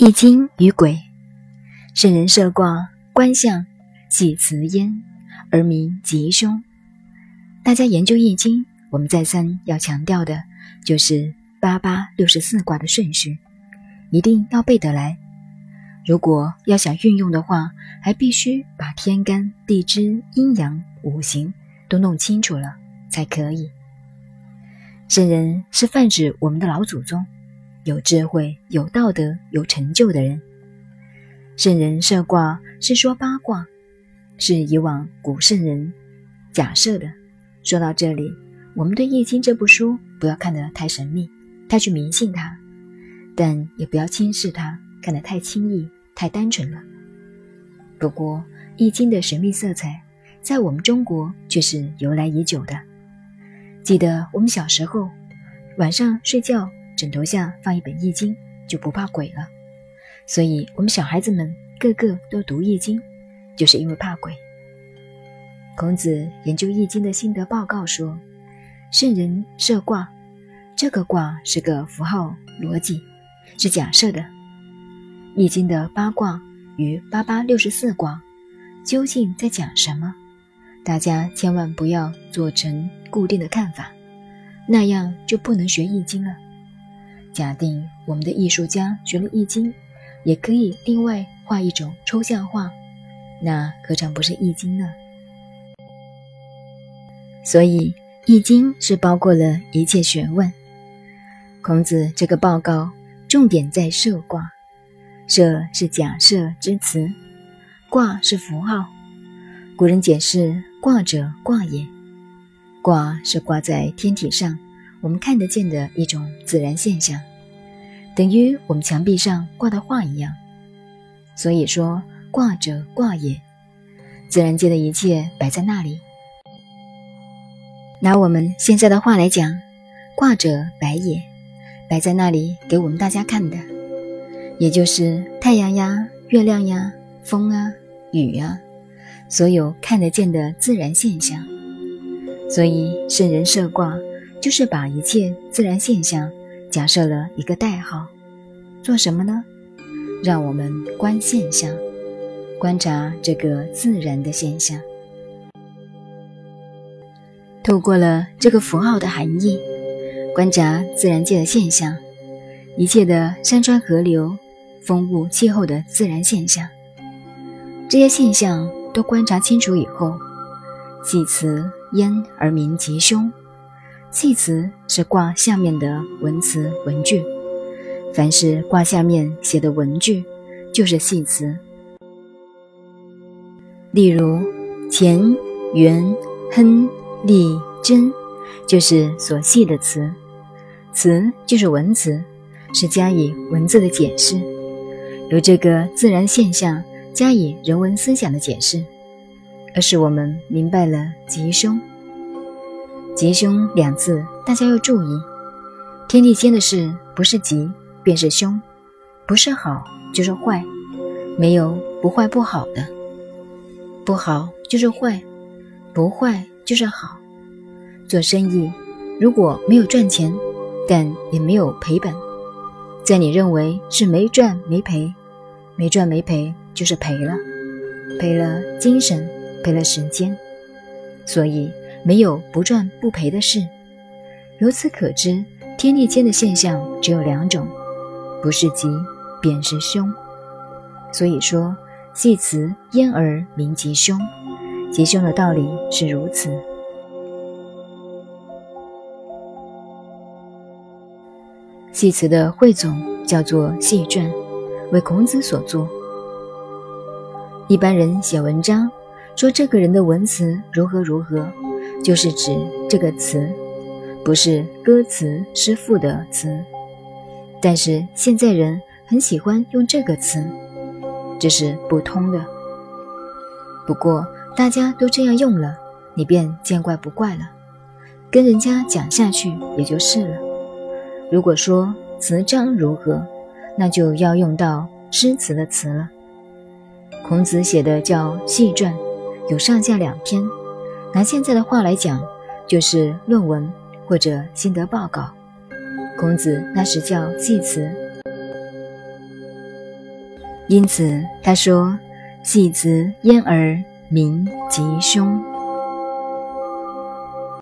易经与鬼，圣人设卦观象，系辞焉，而名吉凶。大家研究易经，我们再三要强调的就是八八六十四卦的顺序，一定要背得来。如果要想运用的话，还必须把天干地支、阴阳五行都弄清楚了才可以。圣人是泛指我们的老祖宗。有智慧、有道德、有成就的人，圣人设卦是说八卦，是以往古圣人假设的。说到这里，我们对《易经》这部书不要看得太神秘，太去迷信它，但也不要轻视它，看得太轻易、太单纯了。不过，《易经》的神秘色彩在我们中国却是由来已久的。记得我们小时候晚上睡觉。枕头下放一本《易经》，就不怕鬼了。所以，我们小孩子们个个都读《易经》，就是因为怕鬼。孔子研究《易经》的心得报告说：“圣人设卦，这个卦是个符号逻辑，是假设的。《易经》的八卦与八八六十四卦究竟在讲什么？大家千万不要做成固定的看法，那样就不能学《易经》了。”假定我们的艺术家学了《易经》，也可以另外画一种抽象画，那何尝不是《易经》呢？所以，《易经》是包括了一切学问。孔子这个报告重点在设卦，设是假设之词，卦是符号。古人解释卦者，卦也。卦是挂在天体上。我们看得见的一种自然现象，等于我们墙壁上挂的画一样。所以说，挂者挂也，自然界的一切摆在那里。拿我们现在的话来讲，挂者摆也，摆在那里给我们大家看的，也就是太阳呀、月亮呀、风啊、雨啊，所有看得见的自然现象。所以圣人设卦。就是把一切自然现象假设了一个代号，做什么呢？让我们观现象，观察这个自然的现象。透过了这个符号的含义，观察自然界的现象，一切的山川河流、风物气候的自然现象，这些现象都观察清楚以后，即辞焉而民吉凶。系辞是卦下面的文词文句，凡是卦下面写的文句，就是系辞。例如乾、元、亨、利、贞，就是所系的词。词就是文词，是加以文字的解释，由这个自然现象加以人文思想的解释，而使我们明白了吉凶。吉凶两字，大家要注意。天地间的事，不是吉便是凶，不是好就是坏，没有不坏不好的。不好就是坏，不坏就是好。做生意，如果没有赚钱，但也没有赔本，在你认为是没赚没赔，没赚没赔就是赔了，赔了精神，赔了时间，所以。没有不赚不赔的事。由此可知，天地间的现象只有两种，不是吉便是凶。所以说，系辞焉而名吉凶，吉凶的道理是如此。系辞的汇总叫做系传，为孔子所作。一般人写文章，说这个人的文辞如何如何。就是指这个词，不是歌词诗赋的词。但是现在人很喜欢用这个词，这是不通的。不过大家都这样用了，你便见怪不怪了，跟人家讲下去也就是了。如果说词章如何，那就要用到诗词的词了。孔子写的叫《系传》，有上下两篇。拿现在的话来讲，就是论文或者心得报告。孔子那时叫系辞。因此他说：“系词焉而名吉凶。”